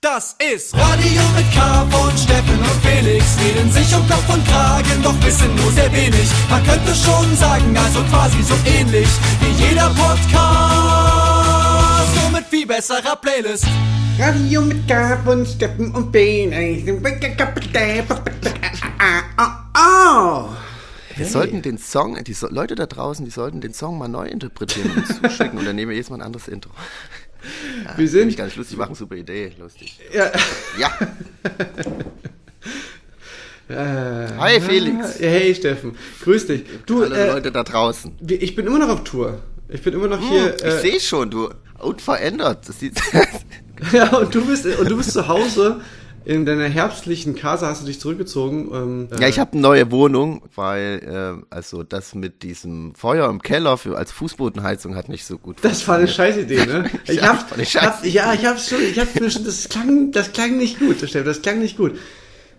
Das ist Radio mit K von Steffen und Felix. Reden sich um Kopf und Kragen, doch wissen nur sehr wenig. Man könnte schon sagen, also quasi so ähnlich wie jeder Podcast. Nur mit viel besserer Playlist. Radio mit K von Steffen und Felix. Oh. Wir sollten den Song, die so Leute da draußen, die sollten den Song mal neu interpretieren und zuschicken und dann nehmen wir jedes Mal ein anderes Intro. Ja, Wir sind- nicht lustig machen, super Idee, lustig. Ja. Ja, Hi Felix. Hey Steffen, grüß dich. Du, alle äh, Leute da draußen. ich bin immer noch auf Tour. Ich bin immer noch hier. ich äh, sehe schon, du unverändert. Das sieht Ja, und du bist und du bist zu Hause in deiner herbstlichen Casa hast du dich zurückgezogen. Ähm, Ja, ich habe eine neue Wohnung, weil äh, also das mit diesem Feuer im Keller für als Fußbodenheizung hat nicht so gut. Das war eine Scheißidee, ne? Ich Ja, hab, das war eine hab, Scheißidee. ja, ich hab's schon, ich hab's mir schon, das klang, das klang nicht gut, Steffen, das klang nicht gut.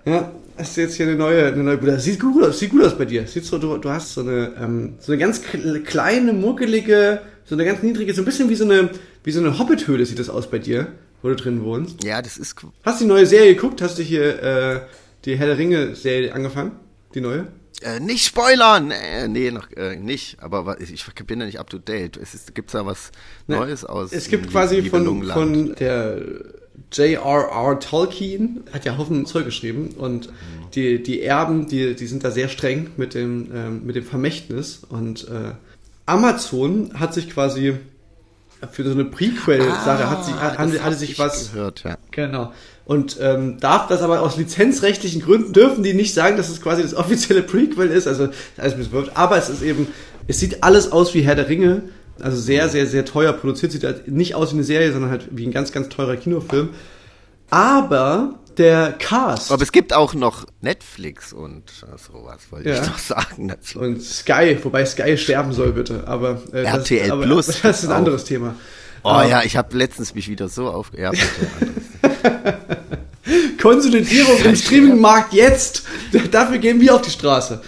Ja, hast du jetzt hier eine neue, eine neue, das sieht gut aus, sieht gut aus bei dir. Sieht so, du, du hast so eine, ähm, so eine ganz kle- kleine, muckelige, so eine ganz niedrige, so ein bisschen wie so eine, wie so eine Hobbit-Höhle sieht das aus bei dir, wo du drin wohnst. Ja, das ist Hast du die neue Serie geguckt? Hast du hier, äh, die Herr der Ringe-Serie angefangen? Die neue? äh, nicht spoilern. Äh, nee, noch äh, nicht. Aber ich, ich bin ja nicht up to date. Es ist, gibt's da was Neues aus? Es gibt quasi von, von der J.R.R. Tolkien, hat ja Haufen Zeug geschrieben und die, die Erben, die, die sind da sehr streng mit dem, ähm, mit dem Vermächtnis und äh, Amazon hat sich quasi für so eine Prequel-Sache hat sie, Ah, haben, das hatte hab sich ich was gehört, ja. Genau. Und ähm, darf das aber aus lizenzrechtlichen Gründen dürfen die nicht sagen, dass es quasi das offizielle Prequel ist. Also alles verwirrt. Aber es ist eben, es sieht alles aus wie Herr der Ringe. Also sehr, sehr, sehr teuer produziert. Sieht halt nicht aus wie eine Serie, sondern halt wie ein ganz, ganz teurer Kinofilm. Aber der Cast Aber es gibt auch noch Netflix und äh, sowas, wollte Ja. ich doch sagen dazu. und Sky, wobei Sky sterben soll bitte. Aber äh, das, RTL aber, Plus aber das ist ein auch. anderes Thema. Oh ja, ich habe letztens mich wieder so auf... Ja. Konsolidierung im Streaming-Markt jetzt. Dafür gehen wir auf die Straße.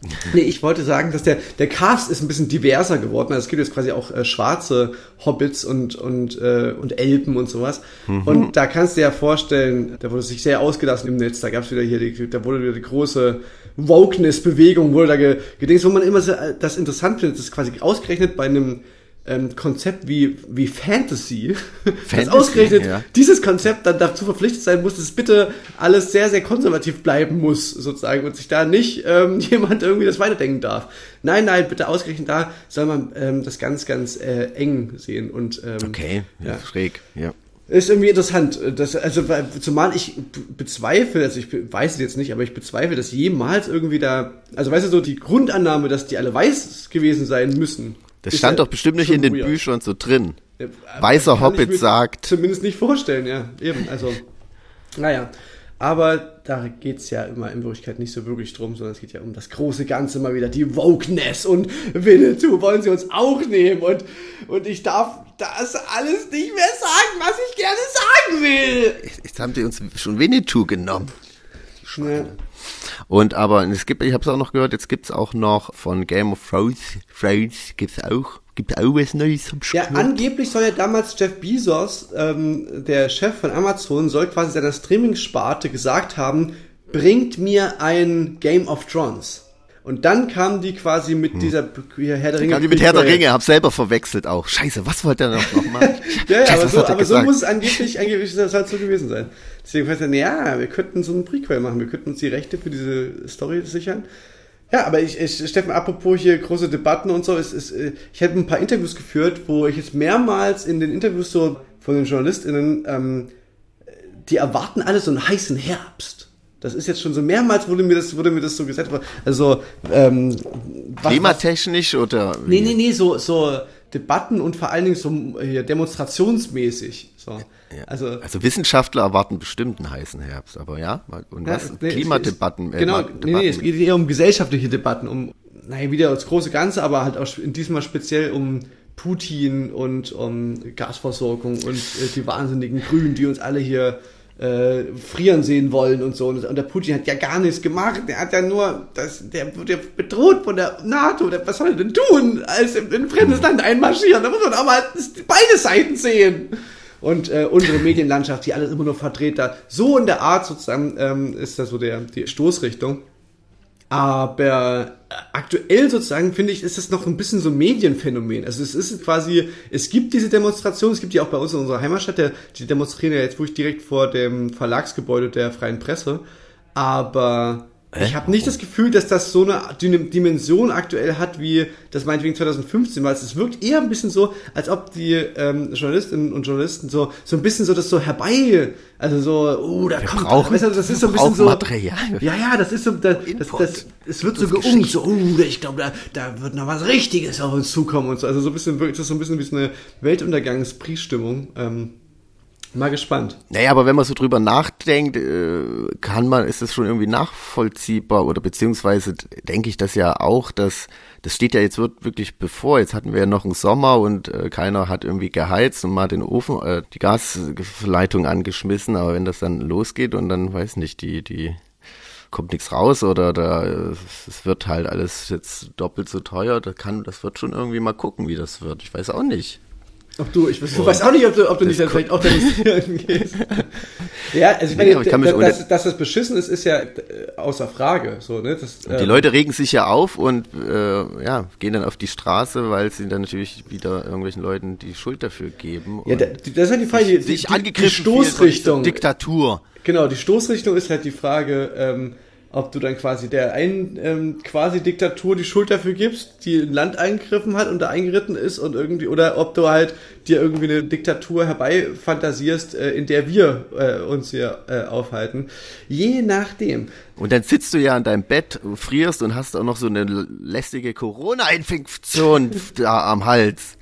Nee, ich wollte sagen, dass der, der Cast ist ein bisschen diverser geworden. Also es gibt jetzt quasi auch äh, schwarze Hobbits und, und, äh, und Elben und sowas. Und da kannst du dir ja vorstellen, da wurde sich sehr ausgelassen im Netz. Da gab es wieder hier, die, da wurde wieder die große Wokeness-Bewegung, wurde da ge, gedings, wo man immer so, äh, das interessant findet, das ist quasi ausgerechnet bei einem ähm, Konzept wie, wie Fantasy, das Fantasy, ausgerechnet ja. dieses Konzept dann dazu verpflichtet sein muss, dass bitte alles sehr, sehr konservativ bleiben muss, sozusagen, und sich da nicht ähm, jemand irgendwie das weiterdenken darf. Nein, nein, bitte ausgerechnet da soll man ähm, das ganz, ganz äh, eng sehen. Und ähm, Okay, ja. Ja. schräg, ja. ist irgendwie interessant. Das, also, weil- zumal ich be- bezweifle, also ich weiß es jetzt nicht, aber ich bezweifle, dass jemals irgendwie da, also weißt du, so die Grundannahme, dass die alle weiß gewesen sein müssen. Das stand ja doch bestimmt nicht in den weird. Büchern so drin. Ja, Weißer Hobbit mir sagt- Zumindest nicht vorstellen, ja. Eben, also. Naja. Aber da geht's ja immer in Wirklichkeit nicht so wirklich drum, sondern es geht ja um das große Ganze mal wieder, die Wokeness und Winnetou wollen sie uns auch nehmen und, und ich darf das alles nicht mehr sagen, was ich gerne sagen will. Jetzt haben die uns schon Winnetou genommen. Ja. Und aber es gibt, ich habe es auch noch gehört, jetzt gibt's auch noch von Game of Thrones, Thrones gibt's auch, gibt's auch was Neues am Ja, Start. angeblich soll ja damals Jeff Bezos, ähm, der Chef von Amazon, soll quasi seiner Streaming-Sparte gesagt haben, bringt mir ein Game of Thrones. Und dann kam die quasi mit dieser B- Herr der Ringe. Kam die mit Herr der. Ringe, hab selber verwechselt auch. Scheiße, was wollte er noch, machen? Ja, ja, Scheiße, aber, so, er aber so muss es angeblich, angeblich soll es halt so gewesen sein. Deswegen weiß er, ja, wir könnten so einen Prequel machen, wir könnten uns die Rechte für diese Story sichern. Ja, aber ich, ich Steffen, apropos hier große Debatten und so, es ist, äh, ich habe ein paar Interviews geführt, wo ich jetzt mehrmals in den Interviews so von den JournalistInnen, ähm, die erwarten alle so einen heißen Herbst. Das ist jetzt schon so mehrmals wurde mir das, wurde mir das so gesagt. Also, ähm, was- Klimatechnisch oder? Nee, nee, nee, so, so Debatten und vor allen Dingen so hier, demonstrationsmäßig. So. Ja. Also, Also Wissenschaftler erwarten bestimmt einen heißen Herbst, aber ja, und was? ja, nee, Klimadebatten. äh, Genau, Ma- nee, nee, es Debatten. geht eher um gesellschaftliche Debatten, um, naja, wieder das große Ganze, aber halt auch in diesem Mal speziell um Putin und um Gasversorgung und äh, die wahnsinnigen Grünen, die uns alle hier äh, frieren sehen wollen und so. Und, der Putin hat ja gar nichts gemacht. Der hat ja nur, das, der wird ja bedroht von der NATO. Was soll er denn tun, als in in ein fremdes Land einmarschieren? Da muss man aber halt beide Seiten sehen. und äh, unsere Medienlandschaft, die alles immer nur verdreht da. So in der Art sozusagen ähm, ist das so der, die Stoßrichtung. Aber aktuell sozusagen finde ich, ist es noch ein bisschen so ein Medienphänomen. Also es ist quasi, es gibt diese Demonstration, es gibt die auch bei uns in unserer Heimatstadt, der, die demonstrieren ja jetzt wirklich direkt vor dem Verlagsgebäude der Freien Presse. Aber ich habe nicht das Gefühl, dass das so eine Dimension aktuell hat, wie das meinetwegen 2015 war. Es wirkt eher ein bisschen so, als ob die ähm, Journalistinnen und Journalisten so so ein bisschen so das so herbei, also so, oh, da Wir kommt, brauchen- weißt du, das ist so ein bisschen so, Material. ja, ja, das ist so, das, das, das, es wird so geungt, so, oh, ich glaube, da, da wird noch was Richtiges auf uns zukommen und so. Also so ein bisschen, wirklich, das ist so ein bisschen wie so eine Weltuntergangspriestimmung. Ähm, mal gespannt. Naja, aber wenn man so drüber nachdenkt, äh, kann man, ist es schon irgendwie nachvollziehbar oder beziehungsweise denke ich das ja auch, dass das steht ja jetzt wirklich bevor. Jetzt hatten wir ja noch einen Sommer und äh, keiner hat irgendwie geheizt und mal den Ofen, äh, die Gasleitung angeschmissen. Aber wenn das dann losgeht und dann weiß nicht, die die kommt nichts raus oder da es wird halt alles jetzt doppelt so teuer, da kann das wird schon irgendwie mal gucken, wie das wird. Ich weiß auch nicht. Ob du, ich weiß, weiß auch nicht, ob du, ob du nicht dann vielleicht auch demonstrieren gehst. ja, also ich meine, aber ich kann mich dass, dass, das beschissen ist, ist ja äh, außer Frage. So, ne? das, Die Leute regen sich ja auf und äh, ja, gehen dann auf die Straße, weil sie dann natürlich wieder irgendwelchen Leuten die Schuld dafür geben. Ja, da- das ist halt die Frage, die, die, sich die, die dieser Stoßrichtung. Diktatur. Genau, die Stoßrichtung ist halt die Frage, ähm, ob du dann quasi der einen ähm, quasi Diktatur die Schuld dafür gibst, die ein Land eingegriffen hat und da eingeritten ist und irgendwie, oder ob du halt dir irgendwie eine Diktatur herbeifantasierst, äh, in der wir äh, uns hier äh, aufhalten. Je nachdem. Und dann sitzt du ja an deinem Bett, frierst und hast auch noch so eine lästige Corona-Infektion da am Hals.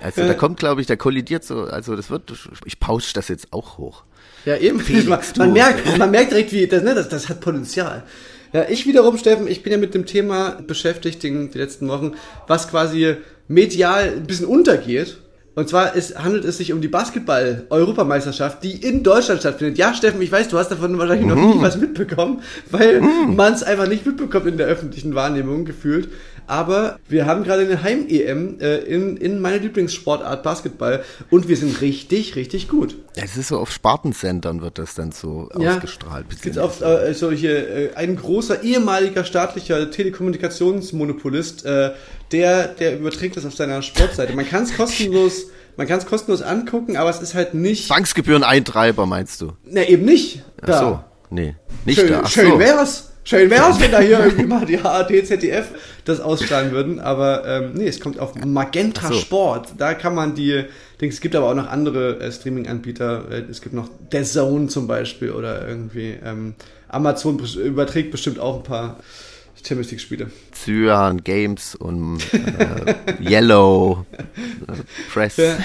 Also da kommt, glaube ich, da kollidiert so, also das wird, ich pausch das jetzt auch hoch. Ja, eben. Felix, man, man, merkt, man merkt direkt, wie das, ne, das, das hat Potenzial. Ja, ich wiederum, Steffen, ich bin ja mit dem Thema beschäftigt die, die letzten Wochen, was quasi medial ein bisschen untergeht. Und zwar ist, handelt es sich um die Basketball-Europameisterschaft, die in Deutschland stattfindet. Ja, Steffen, ich weiß, du hast davon wahrscheinlich noch nie was mitbekommen, weil man es einfach nicht mitbekommt in der öffentlichen Wahrnehmung gefühlt. Aber wir haben gerade eine Heim-EM äh, in, in meiner Lieblingssportart Basketball und wir sind richtig, richtig gut. Es ist so auf Spartencentern wird das dann so ausgestrahlt. Es gibt auf äh, solche, äh, ein großer ehemaliger staatlicher Telekommunikationsmonopolist, äh, der, der überträgt das auf seiner Sportseite. Man kann es kostenlos, man kann es kostenlos angucken, aber es ist halt nicht, Zwangsgebühren-Eintreiber meinst du? na eben nicht. Ach da. so, nee, nicht schön, da. Ach schön so. wär's. Schön wär's, wenn da hier irgendwie mal die ARD, ZDF das ausstrahlen würden, aber ähm, nee, es kommt auf Magenta Ach so. Sport. Da kann man die, Dings, es gibt aber auch noch andere äh, Streaming-Anbieter. Äh, es gibt noch The Zone zum Beispiel oder irgendwie ähm, Amazon überträgt bestimmt auch ein paar Champions League-Spiele. Cyan Games und äh, Yellow äh, Press. Ja.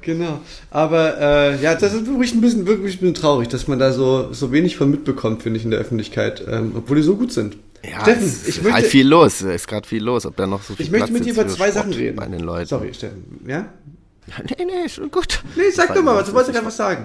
Genau. Aber äh, ja, das ist wirklich ein bisschen, wirklich ein bisschen traurig, dass man da so, so wenig von mitbekommt, finde ich, in der Öffentlichkeit, ähm, obwohl die so gut sind. Ja, Steffen, es ist ich möchte, halt viel los. Es ist gerade viel los. Ob da noch so viel ich möchte Platz mit dir über zwei Sport Sachen reden. Bei den Leuten. Sorry, Steffen. Ja? Nee, nee, schon gut. Nee, sag doch mal was, du wolltest gerade was sagen.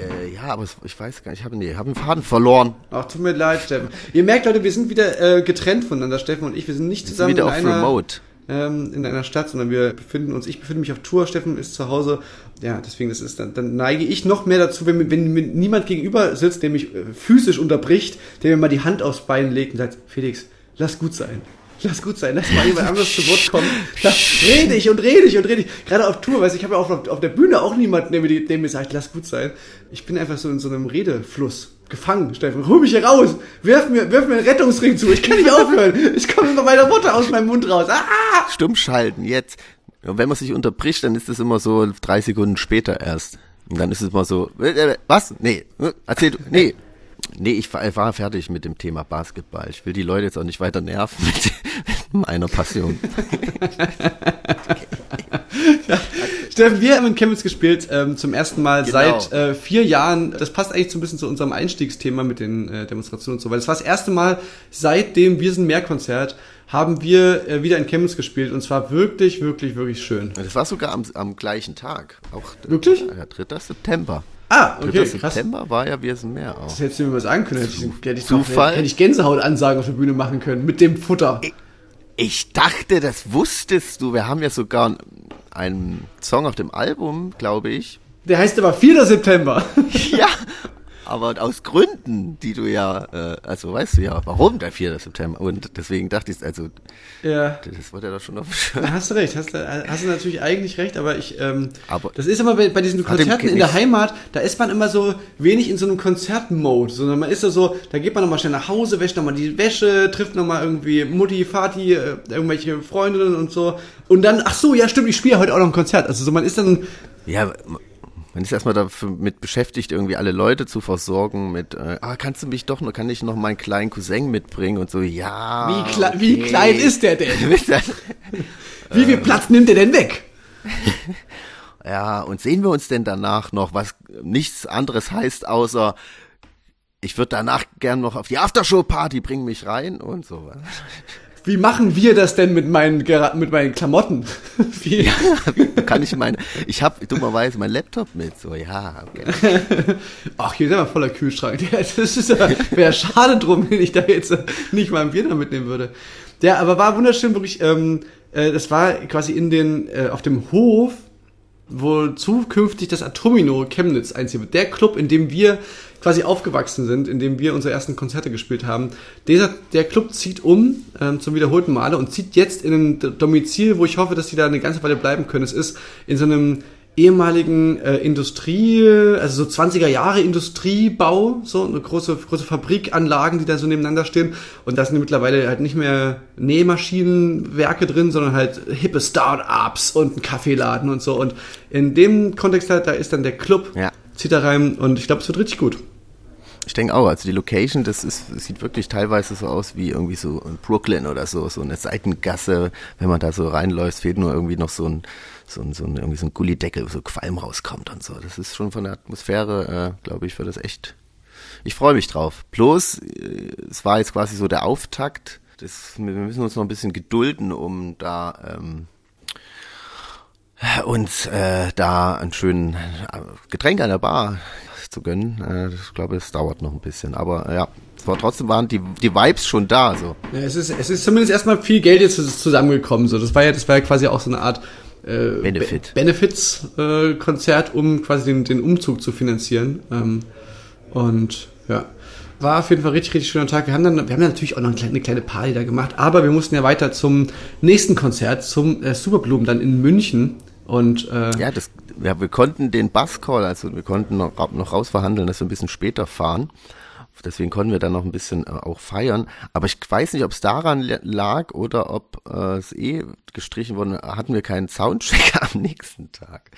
Äh, ja, aber ich weiß gar nicht. Ich habe nee, hab einen Faden verloren. Ach, tut mir leid, Steffen. Ihr merkt, Leute, wir sind wieder äh, getrennt voneinander, Steffen und ich. Wir sind nicht Wir sind zusammen wieder in auf einer, Remote. ähm, in einer Stadt, sondern wir befinden uns, ich befinde mich auf Tour, Steffen ist zu Hause. Ja, deswegen, das ist dann, dann neige ich noch mehr dazu, wenn, mir- wenn mir niemand gegenüber sitzt, der mich äh, physisch unterbricht, der mir mal die Hand aufs Bein legt und sagt, Felix, lass gut sein. Lass gut sein, lass mal jemand anderes zu Wort kommen. Da rede ich und rede ich und rede ich. Gerade auf Tour, weißt du, ich habe ja auch auf, auf der Bühne auch niemanden, der mir, der mir sagt, lass gut sein. Ich bin einfach so in so einem Redefluss gefangen, Steffen. Hol mich hier raus. Wirf mir, wirf mir einen Rettungsring zu. Ich kann nicht aufhören. Ich komme immer meiner Mutter aus meinem Mund raus. Ah! Stumm schalten, jetzt. Und wenn man sich unterbricht, dann ist es immer so drei Sekunden später erst. Und dann ist es immer so, äh, äh, was? Nee, äh, erzähl du, nee. Nee, ich war, war fertig mit dem Thema Basketball. Ich will die Leute jetzt auch nicht weiter nerven mit meiner Passion. Steffen, wir haben in Chemnitz gespielt, ähm, zum ersten Mal Genau. seit äh, vier Jahren. Das passt eigentlich so ein bisschen zu unserem Einstiegsthema mit den äh, Demonstrationen und so, weil das war das erste Mal seit dem Wir sind mehr Konzert haben wir äh, wieder in Chemnitz gespielt und zwar wirklich, wirklich, wirklich schön. Das war sogar am, am gleichen Tag. Auch Wirklich? Ja, 3. September. Ah, 3. okay, krass. September war ja Wir sind mehr auch. Das hättest du mir sagen können, hätte ich, Zufall? hätte ich Gänsehautansagen auf der Bühne machen können mit dem Futter. Ich dachte, das wusstest du. Wir haben ja sogar einem Song auf dem Album, glaube ich. Der heißt aber 4. September. ja, aber aus Gründen, die du ja, äh, also weißt du ja, warum der 4. September. Und deswegen dachte ich, also, ja. das wurde ja doch schon auf. Hast du recht, hast, hast du natürlich eigentlich recht, aber ich, ähm, aber das ist immer bei, bei diesen Konzerten in der Heimat, da ist man immer so wenig in so einem Konzertmode, sondern man ist da so, da geht man nochmal schnell nach Hause, wäscht nochmal die Wäsche, trifft nochmal irgendwie Mutti, Vati, äh, irgendwelche Freundinnen und so. Und dann, ach so, ja stimmt, ich spiele heute auch noch ein Konzert. Also so, man ist dann, ja, man ist erstmal damit beschäftigt, irgendwie alle Leute zu versorgen mit, äh, ah, kannst du mich doch noch, kann ich noch meinen kleinen Cousin mitbringen und so, ja. Wie, kle okay. wie klein ist der denn? wie viel Platz nimmt der denn weg? ja, und sehen wir uns denn danach noch, was nichts anderes heißt, außer ich würde danach gern noch auf die Aftershow-Party, bring mich rein und so wie machen wir das denn mit meinen, mit meinen Klamotten? Wie? Ja, kann ich meine, ich habe dummerweise meinen Laptop mit, so, ja, okay. Ach, hier ist aber voller Kühlschrank. Das ist wäre schade drum, wenn ich da jetzt nicht mal ein Bier mitnehmen würde. Ja, aber war wunderschön, wirklich, ähm, äh, das war quasi in den, äh, auf dem Hof, wo zukünftig das Atomino Chemnitz einziehen wird. Der Club, in dem wir quasi aufgewachsen sind, in dem wir unsere ersten Konzerte gespielt haben. Dieser, der Club zieht um ähm, zum wiederholten Male und zieht jetzt in ein Domizil, wo ich hoffe, dass sie da eine ganze Weile bleiben können. Es ist in so einem ehemaligen äh, Industrie, also so 20er Jahre Industriebau, so eine große, große Fabrikanlagen, die da so nebeneinander stehen. Und da sind mittlerweile halt nicht mehr Nähmaschinenwerke drin, sondern halt hippe Start-ups und ein Kaffeeladen und so. Und in dem Kontext halt, da ist dann der Club, ja. Zieht da rein und ich glaube, es wird richtig gut. Ich denke auch, also die Location, das ist, das sieht wirklich teilweise so aus wie irgendwie so in Brooklyn oder so, so eine Seitengasse. Wenn man da so reinläuft, fehlt nur irgendwie noch so ein so ein, so ein, irgendwie so ein Gullideckel, wo so Qualm rauskommt und so. Das ist schon von der Atmosphäre, äh, glaube ich, für das echt. Ich freue mich drauf. Bloß, äh, es war jetzt quasi so der Auftakt. Das, wir müssen uns noch ein bisschen gedulden, um da ähm, uns äh, da einen schönen äh, Getränk an der Bar zu gönnen. Äh, ich glaube, es dauert noch ein bisschen. Aber äh, ja, war trotzdem waren die, die Vibes schon da. So. Ja, es ist, es ist zumindest erstmal viel Geld jetzt zusammengekommen. So. Das war ja, das war ja quasi auch so eine Art äh, Benefit. Be Benefits-Konzert, äh, um quasi den, den Umzug zu finanzieren. Ähm, und ja, war auf jeden Fall richtig, richtig schöner Tag. Wir haben dann, wir haben dann natürlich auch noch eine kleine, eine kleine Party da gemacht, aber wir mussten ja weiter zum nächsten Konzert, zum äh, Superblumen dann in München. Und, äh, ja, das, ja, wir konnten den Buzzcall, also wir konnten noch, noch rausverhandeln, dass wir ein bisschen später fahren. Deswegen konnten wir dann noch ein bisschen äh, auch feiern. Aber ich weiß nicht, ob es daran lag oder ob äh, es eh gestrichen wurde. Hatten wir keinen Soundcheck am nächsten Tag.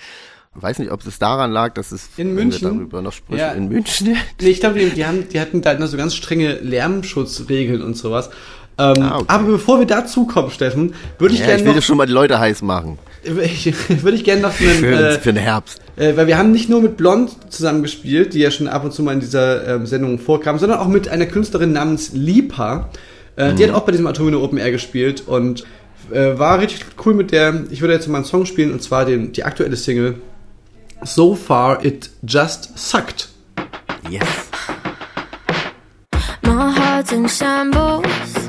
Ich weiß nicht, ob es daran lag, dass es in München darüber noch sprechen. Ja. In München. nee, ich glaube, die, die, haben, die hatten da so ganz strenge Lärmschutzregeln und sowas. Ähm, ah, okay. Aber bevor wir dazu kommen, Steffen, würde ich ja, gerne. Ich will noch, schon mal die Leute heiß machen. würde ich gerne noch einen, für, äh, für den Herbst. Äh, weil wir haben nicht nur mit Blond zusammen gespielt, die ja schon ab und zu mal in dieser ähm, Sendung vorkam, sondern auch mit einer Künstlerin namens Lipa. Äh, mhm. Die hat auch bei diesem Atomino Open Air gespielt und äh, war richtig cool mit der. Ich würde jetzt mal einen Song spielen und zwar den, die aktuelle Single So Far It Just Sucked. Yes. My heart's in shambles.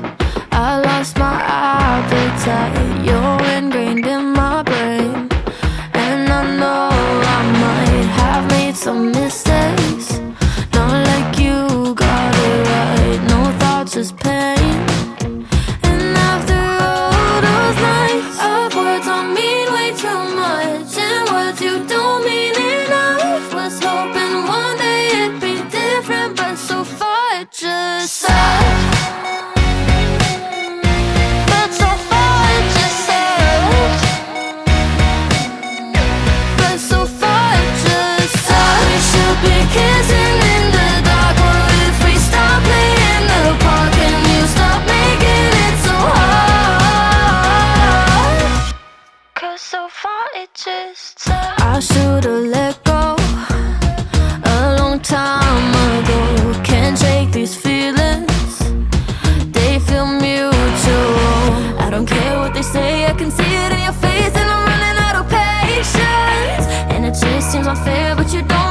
I lost my appetite. You're don't you don't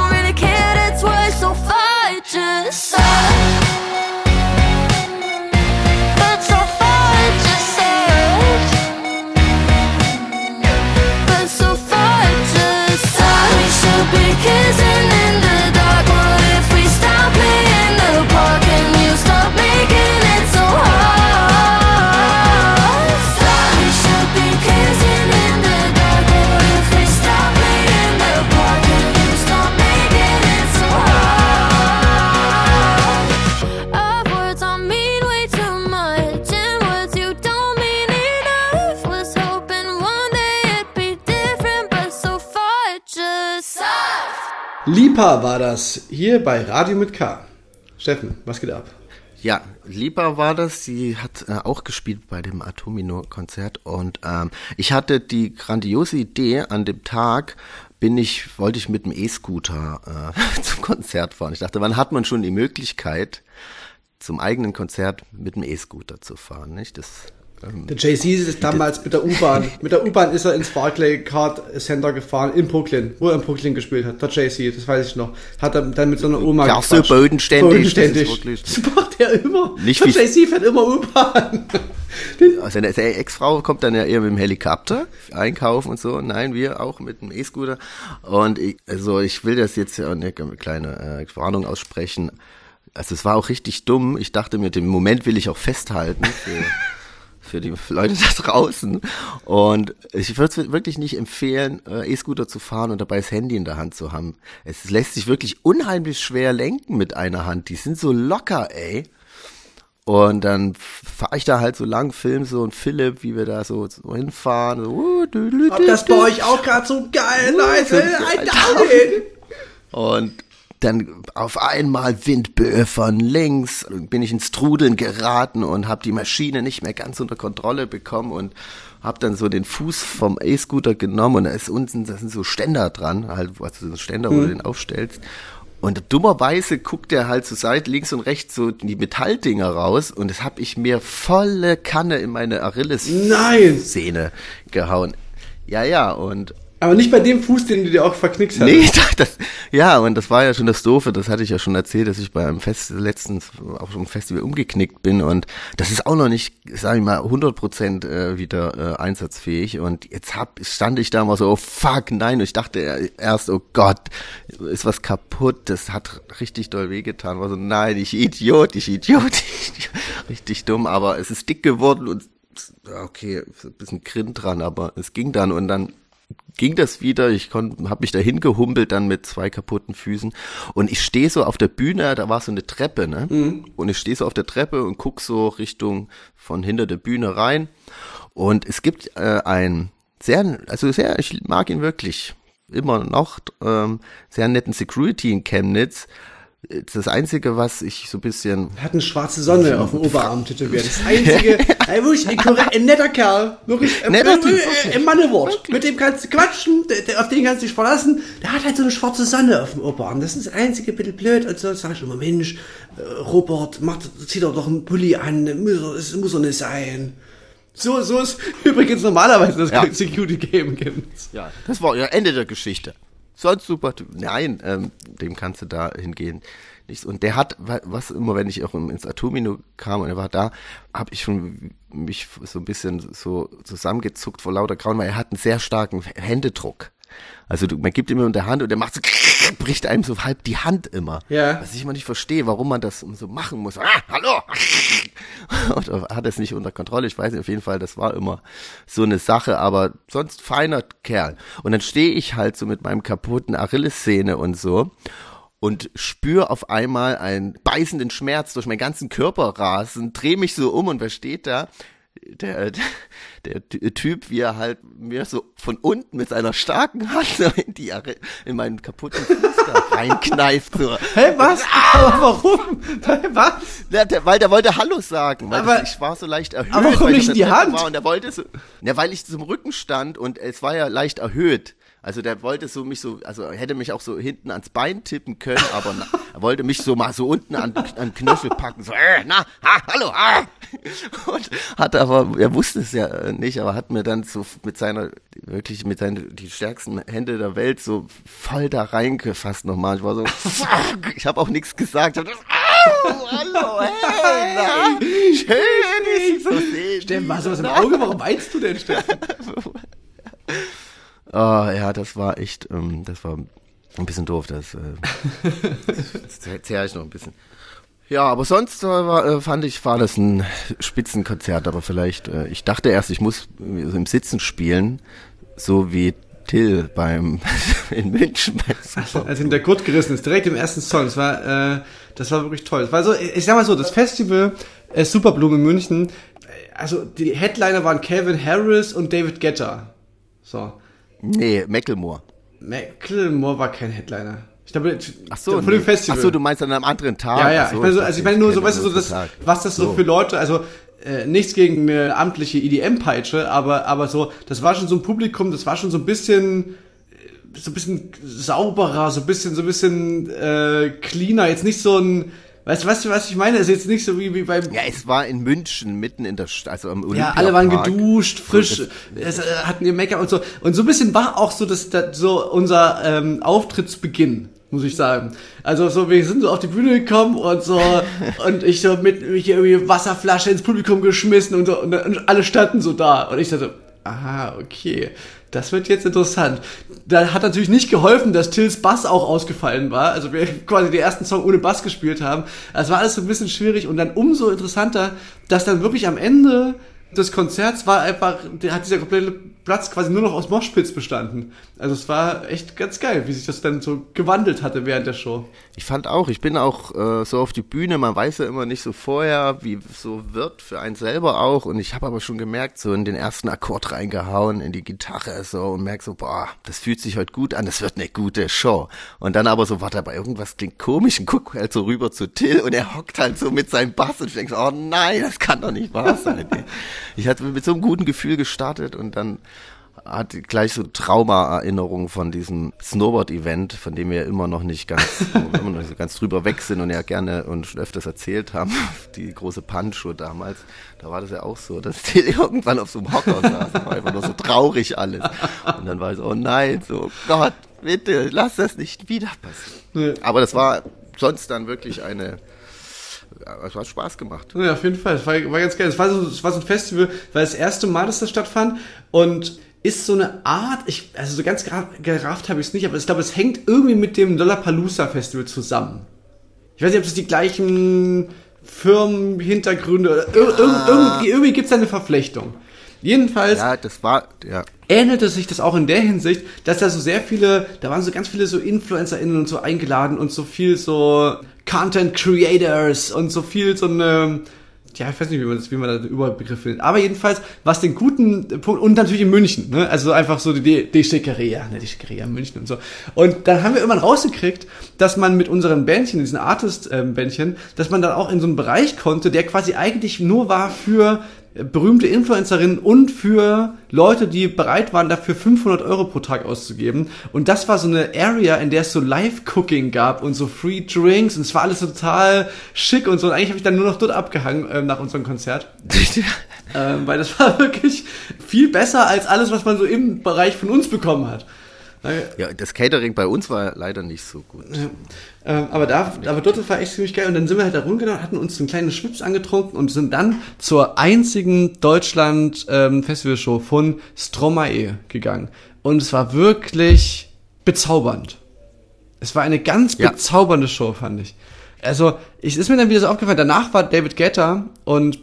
War das hier bei Radio mit K. Steffen, was geht ab? Ja, Lipa war das. Sie hat äh, auch gespielt bei dem Atomino-Konzert und ähm, ich hatte die grandiose Idee, an dem Tag bin ich, wollte ich mit dem E-Scooter äh, zum Konzert fahren. Ich dachte, wann hat man schon die Möglichkeit, zum eigenen Konzert mit dem E-Scooter zu fahren, nicht? Das ähm, Der Jay-Z ist damals mit der U-Bahn. mit der U-Bahn ist er ins Barclay Card Center gefahren in Brooklyn, wo er in Brooklyn gespielt hat. Der Jay-Z, das weiß ich noch. Hat er dann mit so einer Oma Ja, so bodenständig, Bodenständig. das wirklich- Das macht er immer. Nicht der Jay-Z fährt immer U-Bahn. Also seine seine Ex-Frau kommt dann ja eher mit dem Helikopter einkaufen und so. Nein, wir auch mit dem E-Scooter. Und ich, also ich will das jetzt ja eine kleine äh, Warnung aussprechen. Also es war auch richtig dumm. Ich dachte mir, den Moment will ich auch festhalten für, für die Leute da draußen. Und ich würde es wirklich nicht empfehlen, äh, E-Scooter zu fahren und dabei das Handy in der Hand zu haben. Es lässt sich wirklich unheimlich schwer lenken mit einer Hand. Die sind so locker, ey. Und dann fahre ich da halt so lang, film so und Philipp, wie wir da so, so hinfahren. So, uh, dü, dü, Ob dü, das dü. bei euch auch gerade so geil, Leute? so Ein. Daumen. Und dann auf einmal Windböe von links, bin ich ins Trudeln geraten und habe die Maschine nicht mehr ganz unter Kontrolle bekommen und habe dann so den Fuß vom E-Scooter genommen und da ist unten, da sind so Ständer dran, halt, also so Ständer, wo du den aufstellst. Und dummerweise guckt er halt zur Seite, links und rechts so die Metalldinger raus und das habe ich mir volle Kanne in meine Achilles-Szene gehauen. Ja, ja, und Aber nicht bei dem Fuß, den du dir auch verknickst hast. Nee, das, ja, und das war ja schon das Doofe, das hatte ich ja schon erzählt, dass ich beim Fest letztens auf einem Festival umgeknickt bin und das ist auch noch nicht, sag ich mal, 100 Prozent äh, wieder äh, einsatzfähig und jetzt hab, stand ich da mal so, oh fuck, nein, und ich dachte erst, oh Gott, ist was kaputt, das hat richtig doll wehgetan, war so, nein, ich Idiot, ich Idiot, ich, richtig dumm, aber es ist dick geworden und okay, ein bisschen Grin dran, aber es ging dann und dann ging das wieder. Ich konnte, habe mich da hingehumpelt dann mit zwei kaputten Füßen und ich stehe so auf der Bühne. Da war so eine Treppe, ne? Und ich stehe so auf der Treppe und guck so Richtung von hinter der Bühne rein. Und es gibt äh, ein sehr, also sehr, ich mag ihn wirklich immer noch, ähm, sehr netten Security in Chemnitz. Das Einzige, was ich so ein bisschen Er hat eine schwarze Sonne auf dem Oberarm tätowiert. Das einzige, er wirklich ein, korrekt- ein netter Kerl. Wirklich, äh, Netter äh, Typ, äh, Im Mannewort. Mit dem kannst du quatschen, der, der, auf den kannst du dich verlassen. Der hat halt so eine schwarze Sonne auf dem Oberarm. Das ist das einzige bisschen blöd. Und so sag ich immer, Mensch, äh, Robert, mach, zieh doch doch einen Pulli an. Muss, er- es muss doch nicht sein. So, so ist übrigens normalerweise das Ja. Security Game gibt. Ja, das war ja Ende der Geschichte. Sonst super. Typ. Nein, ähm, dem kannst du da hingehen. Nichts. Und der hat, wa- was immer, wenn ich auch ins Atomino kam und er war da, habe ich schon mich so ein bisschen so zusammengezuckt vor lauter Grauen, weil er hat einen sehr starken Händedruck. Also du, man gibt ihm in der Hand und der macht so, bricht einem so halb die Hand immer. Ja. Was ich immer nicht verstehe, warum man das so machen muss. Ah, hallo! Und er hat es nicht unter Kontrolle. Ich weiß nicht, auf jeden Fall, das war immer so eine Sache, aber sonst feiner Kerl. Und dann stehe ich halt so mit meinem kaputten Achillessehne und so und spüre auf einmal einen beißenden Schmerz durch meinen ganzen Körper rasen, drehe mich so um und wer steht da? Der, der, der Typ, wie er halt mir so von unten mit seiner starken Hand in die in meinen kaputten Fuß da reinkneift. So. Hä, was? Aber warum? Was? Der, der, weil der wollte Hallo sagen, weil Aber- das, ich war so leicht erhöht. Aber warum nicht die Hand? War und der wollte so, ja, weil ich zum Rücken stand und es war ja leicht erhöht. Also der wollte so mich so, also hätte mich auch so hinten ans Bein tippen können, aber na, er wollte mich so mal so unten an, an Knöchel packen, so, äh, na, ha, hallo, ah. Und hat aber, er wusste es ja äh, nicht, aber hat mir dann so mit seiner, wirklich mit seinen, die stärksten Hände der Welt so voll da reingefasst nochmal. Ich war so, fuck, ich habe auch nichts gesagt. Ich hab das, Au, hallo, hey, na, schön, dich zu sehen. Steffen, hast du was im Auge? Warum weinst du denn, Steffen? Oh, ja, das war echt, ähm, das war ein bisschen doof, das, äh, das zerre ich noch ein bisschen. Ja, aber sonst äh, war, fand ich, war das ein Spitzenkonzert, aber vielleicht, äh, ich dachte erst, ich muss im Sitzen spielen, so wie Till beim, in München beim als ihm der Gurt gerissen ist, direkt im ersten Song. Das war, äh, das war wirklich toll. Es war so, ich sag mal so, das Festival äh, Superblume in München, äh, also die Headliner waren Calvin Harris und David Guetta. So. Nee, Mecklemore. Macklemore war kein Headliner. Ich glaube, Ach so, von dem nee. Festival. Ach so, du meinst an einem anderen Tag. Ja, ja. So, ich meine, so, also ich meine nur so, weißt du, so das Tag. was das so, So. für Leute, also äh, nichts gegen eine amtliche EDM-Peitsche, aber aber so, das war schon so ein Publikum, das war schon so ein bisschen äh, so ein bisschen sauberer, so ein bisschen so ein bisschen äh, cleaner, jetzt nicht so ein Weißt du, du, was ich meine? Es ist jetzt nicht so wie, wie beim Ja, es war in München, mitten in der Stadt, also am Ja, Olympiapark. alle waren geduscht, frisch, So, es, äh, hatten ihr Make-up und so. Und so ein bisschen war auch so, das, das so unser ähm, Auftrittsbeginn, muss ich sagen. Also so, wir sind so auf die Bühne gekommen und so und ich so mit mich irgendwie Wasserflasche ins Publikum geschmissen und so und, und alle standen so da und ich dachte, aha, okay. Das wird jetzt interessant. Da hat natürlich nicht geholfen, dass Tills Bass auch ausgefallen war. Also wir quasi den ersten Song ohne Bass gespielt haben. Das war alles so ein bisschen schwierig und dann umso interessanter, dass dann wirklich am Ende des Konzerts war einfach, der hat dieser komplette Platz quasi nur noch aus Moshpits bestanden. Also es war echt ganz geil, wie sich das dann so gewandelt hatte während der Show. Ich fand auch, ich bin auch äh, so auf die Bühne, man weiß ja immer nicht so vorher, wie so wird für einen selber auch. Und ich habe aber schon gemerkt, so in den ersten Akkord reingehauen, in die Gitarre so und merk so, boah, das fühlt sich heute gut an, das wird eine gute Show. Und dann aber so, warte, aber irgendwas klingt komisch und guck halt so rüber zu Till und er hockt halt so mit seinem Bass und ich denk so, oh nein, das kann doch nicht wahr sein. Ich hatte mit so einem guten Gefühl gestartet und dann hatte gleich so Trauma-Erinnerungen von diesem Snowboard-Event, von dem wir immer noch nicht ganz, immer noch nicht so ganz drüber weg sind und ja gerne und schon öfters erzählt haben, die große Pancho damals, da war das ja auch so, dass die irgendwann auf so einem Hocker saß, das war einfach nur so traurig alles. Und dann war ich so, oh nein, so Gott, bitte, lass das nicht wieder passieren. Aber das war sonst dann wirklich eine, es hat Spaß gemacht. Ja, auf jeden Fall. Das war, war ganz geil. Es war, so, es war so ein Festival, weil das erste Mal, dass das stattfand und ist so eine Art, ich, also so ganz gerafft habe ich es nicht, aber ich glaube, es hängt irgendwie mit dem Lollapalooza Festival zusammen. Ich weiß nicht, ob es die gleichen Firmenhintergründe oder ir ir irgendwie, irgendwie gibt es eine Verflechtung. Jedenfalls Ja, das war, ja. ähnelte sich das auch in der Hinsicht, dass da so sehr viele, da waren so ganz viele so InfluencerInnen und so eingeladen und so viel so Content Creators und so viel so eine, ja, ich weiß nicht, wie man das, wie man da Überbegriff findet. Aber jedenfalls, was den guten Punkt, und natürlich in München, ne? Also einfach so die, die Schickeria, ne, die Schickeria in München und so. Und dann haben wir irgendwann rausgekriegt, dass man mit unseren Bändchen, diesen Artist-Bändchen, dass man dann auch in so einen Bereich konnte, der quasi eigentlich nur war für berühmte Influencerinnen und für Leute, die bereit waren, dafür 500 Euro pro Tag auszugeben. Und das war so eine Area, in der es so Live-Cooking gab und so Free Drinks und es war alles total schick und so. Und eigentlich habe ich dann nur noch dort abgehangen ähm, nach unserem Konzert. ähm, weil das war wirklich viel besser als alles, was man so im Bereich von uns bekommen hat. Ja, das Catering bei uns war leider nicht so gut. Ähm, aber da, aber dort war echt ziemlich geil. Und dann sind wir halt da rumgegangen, hatten uns einen kleinen Schwips angetrunken und sind dann zur einzigen Deutschland ähm, Festivalshow von Stromae gegangen. Und es war wirklich bezaubernd. Es war eine ganz Ja. bezaubernde Show, fand ich. Also, ich ist mir dann wieder so aufgefallen, danach war David Guetta und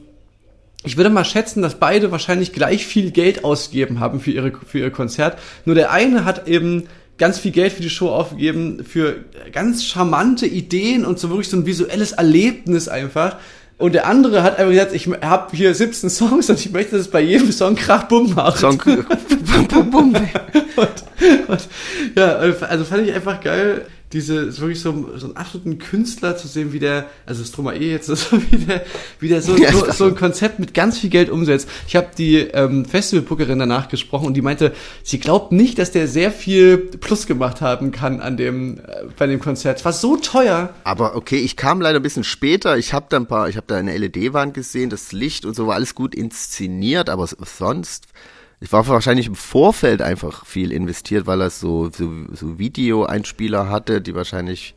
ich würde mal schätzen, dass beide wahrscheinlich gleich viel Geld ausgegeben haben für, ihre, für ihr Konzert. Nur der eine hat eben ganz viel Geld für die Show aufgegeben, für ganz charmante Ideen und so wirklich so ein visuelles Erlebnis einfach. Und der andere hat einfach gesagt, ich habe hier 17 Songs und ich möchte, dass es bei jedem Song Krach Bumm macht. Song, bum, bum, bum. und, und, ja, also fand ich einfach geil, diese wirklich so, so einen absoluten Künstler zu sehen, wie der, also Stromae jetzt, so wie der, wie der so, Ja, so, so ein Konzept mit ganz viel Geld umsetzt. Ich habe die ähm, Festivalbookerin danach gesprochen und die meinte, sie glaubt nicht, dass der sehr viel Plus gemacht haben kann an dem äh, bei dem Konzert. Es war so teuer. Aber okay, ich kam leider ein bisschen später. Ich habe da ein paar, ich habe da eine LED-Wand gesehen, das Licht und so war alles gut inszeniert, aber sonst, ich war wahrscheinlich im Vorfeld einfach viel investiert, weil er so, so, so Videoeinspieler hatte, die wahrscheinlich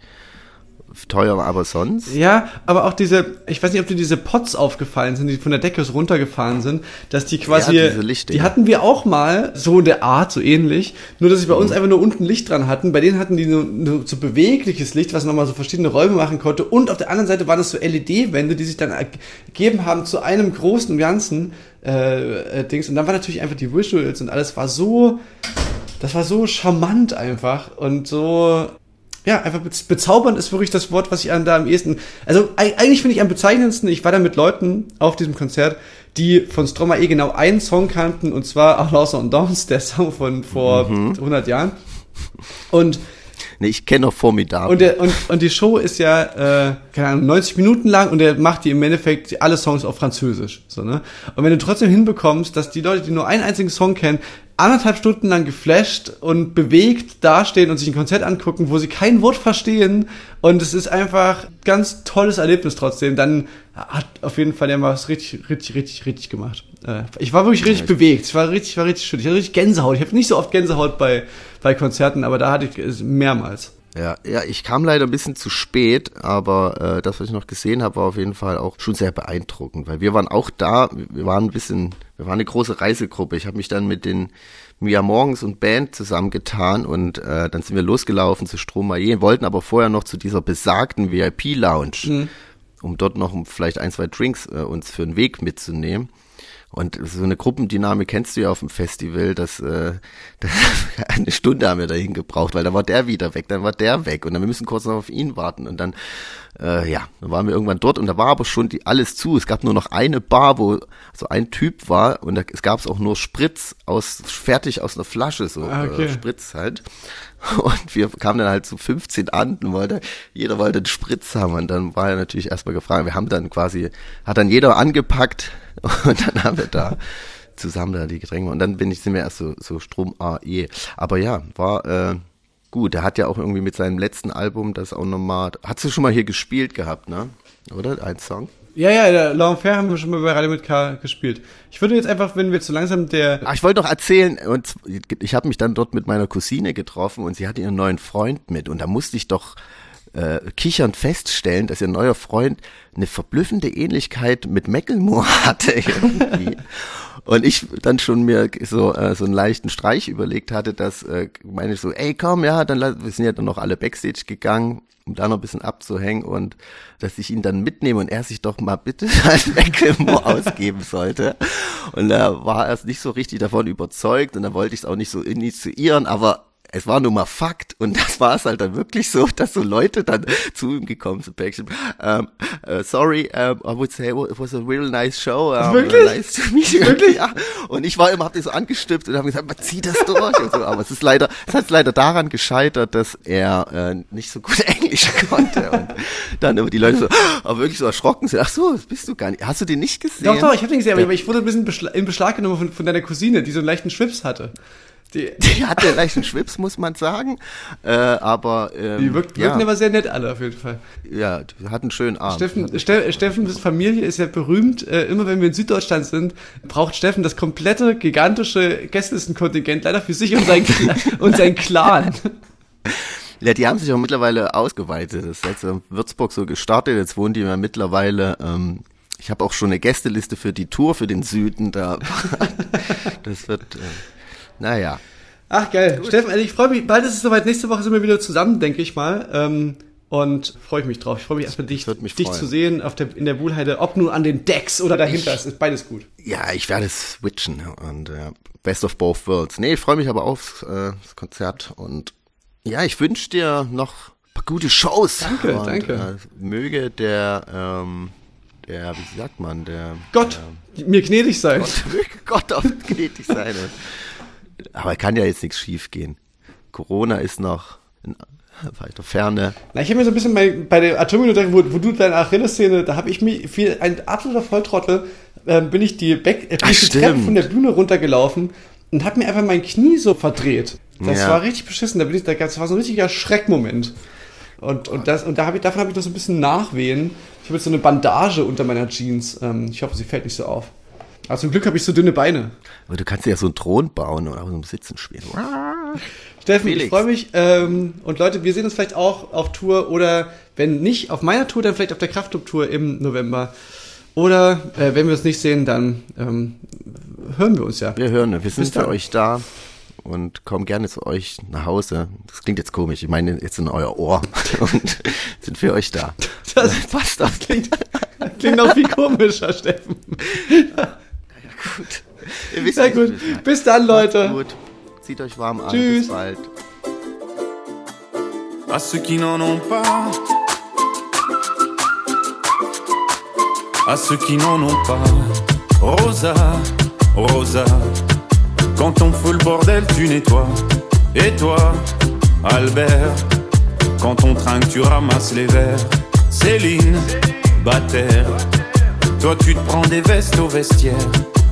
teuer aber sonst. Ja, aber auch diese, ich weiß nicht, ob dir diese Pots aufgefallen sind, die von der Decke runtergefahren sind, dass die quasi, Ja, die hatten wir auch mal, so in der Art, so ähnlich, nur dass sie bei uns Mhm. einfach nur unten Licht dran hatten, bei denen hatten die nur, nur so bewegliches Licht, was nochmal so verschiedene Räume machen konnte und auf der anderen Seite waren es so LED-Wände, die sich dann ergeben haben zu einem großen Ganzen, äh, äh, Dings und dann war natürlich einfach die Visuals und alles war so, das war so charmant einfach und so, ja, einfach bez- bezaubernd ist wirklich das Wort, was ich an da am ehesten. Also eig- eigentlich finde ich am bezeichnendsten, ich war da mit Leuten auf diesem Konzert, die von Stromae genau einen Song kannten, und zwar Outlaws on Downs, der Song von vor 100 Jahren. Und Nee, ich kenne noch Formidable. Und, der, und, und die Show ist ja, äh, keine Ahnung, 90 Minuten lang und er macht die im Endeffekt alle Songs auf Französisch. So, ne? Und wenn du trotzdem hinbekommst, dass die Leute, die nur einen einzigen Song kennen, anderthalb Stunden lang geflasht und bewegt dastehen und sich ein Konzert angucken, wo sie kein Wort verstehen und es ist einfach ganz tolles Erlebnis trotzdem, dann hat auf jeden Fall der mal was richtig, richtig, richtig, richtig gemacht. Äh, ich war wirklich richtig bewegt. Ich war richtig, war richtig schön. Ich hatte richtig Gänsehaut. Ich habe nicht so oft Gänsehaut bei, bei Konzerten, aber da hatte ich es mehrmals. Ja, ja, ich kam leider ein bisschen zu spät, aber äh, das, was ich noch gesehen habe, war auf jeden Fall auch schon sehr beeindruckend, weil wir waren auch da, wir waren ein bisschen, wir waren eine große Reisegruppe. Ich habe mich dann mit den Mia Morgens und Band zusammengetan und äh, dann sind wir losgelaufen zu Stromae, wollten aber vorher noch zu dieser besagten VIP-Lounge, mhm. um dort noch vielleicht ein, zwei Drinks äh, uns für den Weg mitzunehmen. Und so eine Gruppendynamik kennst du ja auf dem Festival, dass äh, das, eine Stunde haben wir dahin gebraucht, weil da war der wieder weg, dann war der weg und dann wir müssen kurz noch auf ihn warten und dann äh, ja, dann waren wir irgendwann dort und da war aber schon die, alles zu. Es gab nur noch eine Bar, wo so ein Typ war und da, es gab auch nur Spritz aus fertig aus einer Flasche so ah, okay. äh, Spritz halt. Und wir kamen dann halt zu 15 an und wollte, jeder wollte einen Spritz haben und dann war er natürlich erstmal gefragt. Wir haben dann quasi, hat dann jeder angepackt und dann haben wir da zusammen da die Getränke und dann bin ich, sind wir erst so, so Strom AE. Aber ja, war, äh, gut. Er hat ja auch irgendwie mit seinem letzten Album das auch nochmal. Hast du schon mal hier gespielt gehabt, ne? Oder? Ein Song? Ja, ja, L'Enfer haben wir schon mal bei Radio mit K gespielt. Ich würde jetzt einfach, wenn wir zu langsam der. Ach, ich wollte doch erzählen, und ich habe mich dann dort mit meiner Cousine getroffen und sie hatte ihren neuen Freund mit und da musste ich doch äh, kichernd feststellen, dass ihr neuer Freund eine verblüffende Ähnlichkeit mit Mecklemore hatte irgendwie. Und ich dann schon mir so äh, so einen leichten Streich überlegt hatte, dass äh, meine ich so, ey komm, ja, dann wir sind ja dann noch alle Backstage gegangen, um da noch ein bisschen abzuhängen und dass ich ihn dann mitnehme und er sich doch mal bitte als Macklemore ausgeben sollte. Und da war er nicht so richtig davon überzeugt und da wollte ich es auch nicht so initiieren, aber es war nur mal Fakt und das war es halt dann wirklich so, dass so Leute dann zu ihm gekommen sind. Um, uh, sorry, um, I would say it was a real nice show. Um, wirklich? Nice to meet you. Wirklich? Ja. Und ich war immer, hab dich so angestimmt und habe gesagt, man zieh das durch. und so. Aber es ist leider, es hat leider daran gescheitert, dass er äh, nicht so gut Englisch konnte und dann immer die Leute so, aber wirklich so erschrocken sind. Ach so, das bist du gar nicht. Hast du den nicht gesehen? Doch, doch, ich habe den gesehen, aber ich wurde ein bisschen in Beschlag genommen von, von deiner Cousine, die so einen leichten Schwips hatte. Die, die hatte leicht einen Schwips, muss man sagen. Äh, aber ähm, die wirkt, wirken ja. aber sehr nett alle auf jeden Fall. Ja, die hatten einen schönen Abend. Steffen, Ste Steffens Familie ist ja berühmt. Äh, immer wenn wir in Süddeutschland sind, braucht Steffen das komplette gigantische Gästelistenkontingent leider für sich und sein, und sein Clan. Ja, die haben sich auch mittlerweile ausgeweitet. Das ist jetzt in Würzburg so gestartet. Jetzt wohnen die ja mittlerweile. Ähm, ich habe auch schon eine Gästeliste für die Tour für den Süden. Da, das wird. Äh, naja. Ach geil. Gut. Steffen, ich freue mich, bald ist es soweit, nächste Woche sind wir wieder zusammen, denke ich mal. Ähm, und freue ich mich drauf. Ich freue mich erstmal, dich, dich zu sehen auf der, in der Wuhlheide, ob nur an den Decks oder dahinter. Es ist beides gut. Ja, ich werde switchen und äh, Best of Both Worlds. Nee, ich freue mich aber auf äh, das Konzert und ja, ich wünsche dir noch ein paar gute Shows. Danke, und, danke. Äh, möge der, ähm, der, wie sagt man, der Gott der, mir gnädig sein. Gott, möge Gott auf gnädig sein. Aber kann ja jetzt nichts schief gehen. Corona ist noch in weiter Ferne. Na, ich habe mir so ein bisschen bei, bei der Atominotech, wo, wo du deine Achilles-Szene, da habe ich mich wie ein absoluter Volltrottel, äh, bin ich die, Back, äh, ich die Treppe von der Bühne runtergelaufen und habe mir einfach mein Knie so verdreht. Das ja. war richtig beschissen. Da bin ich, das war so ein richtiger Schreckmoment. Und, und, das, und da hab ich, davon habe ich noch so ein bisschen Nachwehen. Ich habe jetzt so eine Bandage unter meiner Jeans. Ähm, ich hoffe, sie fällt nicht so auf. Aber zum Glück habe ich so dünne Beine. Aber du kannst ja so einen Thron bauen auch so ein Sitzen spielen. Steffen, Felix. ich freue mich. Ähm, und Leute, wir sehen uns vielleicht auch auf Tour oder wenn nicht auf meiner Tour, dann vielleicht auf der Kraftclub-Tour im November. Oder äh, wenn wir es nicht sehen, dann ähm, hören wir uns ja. Wir hören, wir sind für euch da und kommen gerne zu euch nach Hause. Das klingt jetzt komisch, ich meine jetzt in euer Ohr und sind für euch da. Das passt das klingt, klingt auch viel komischer, Steffen. gut. Sehr gut. Bis dann, Leute. Gut. Zieht euch warm an. Tschüss. Bis bald. À ceux qui n'en ont pas, à ceux qui n'en ont pas, Rosa, Rosa, quand on fout le bordel, tu nettoies. Et toi, Albert, Quand on trinque, tu ramasses les verres. Céline, Bataire. Toi, tu te prends des vestes au vestiaire.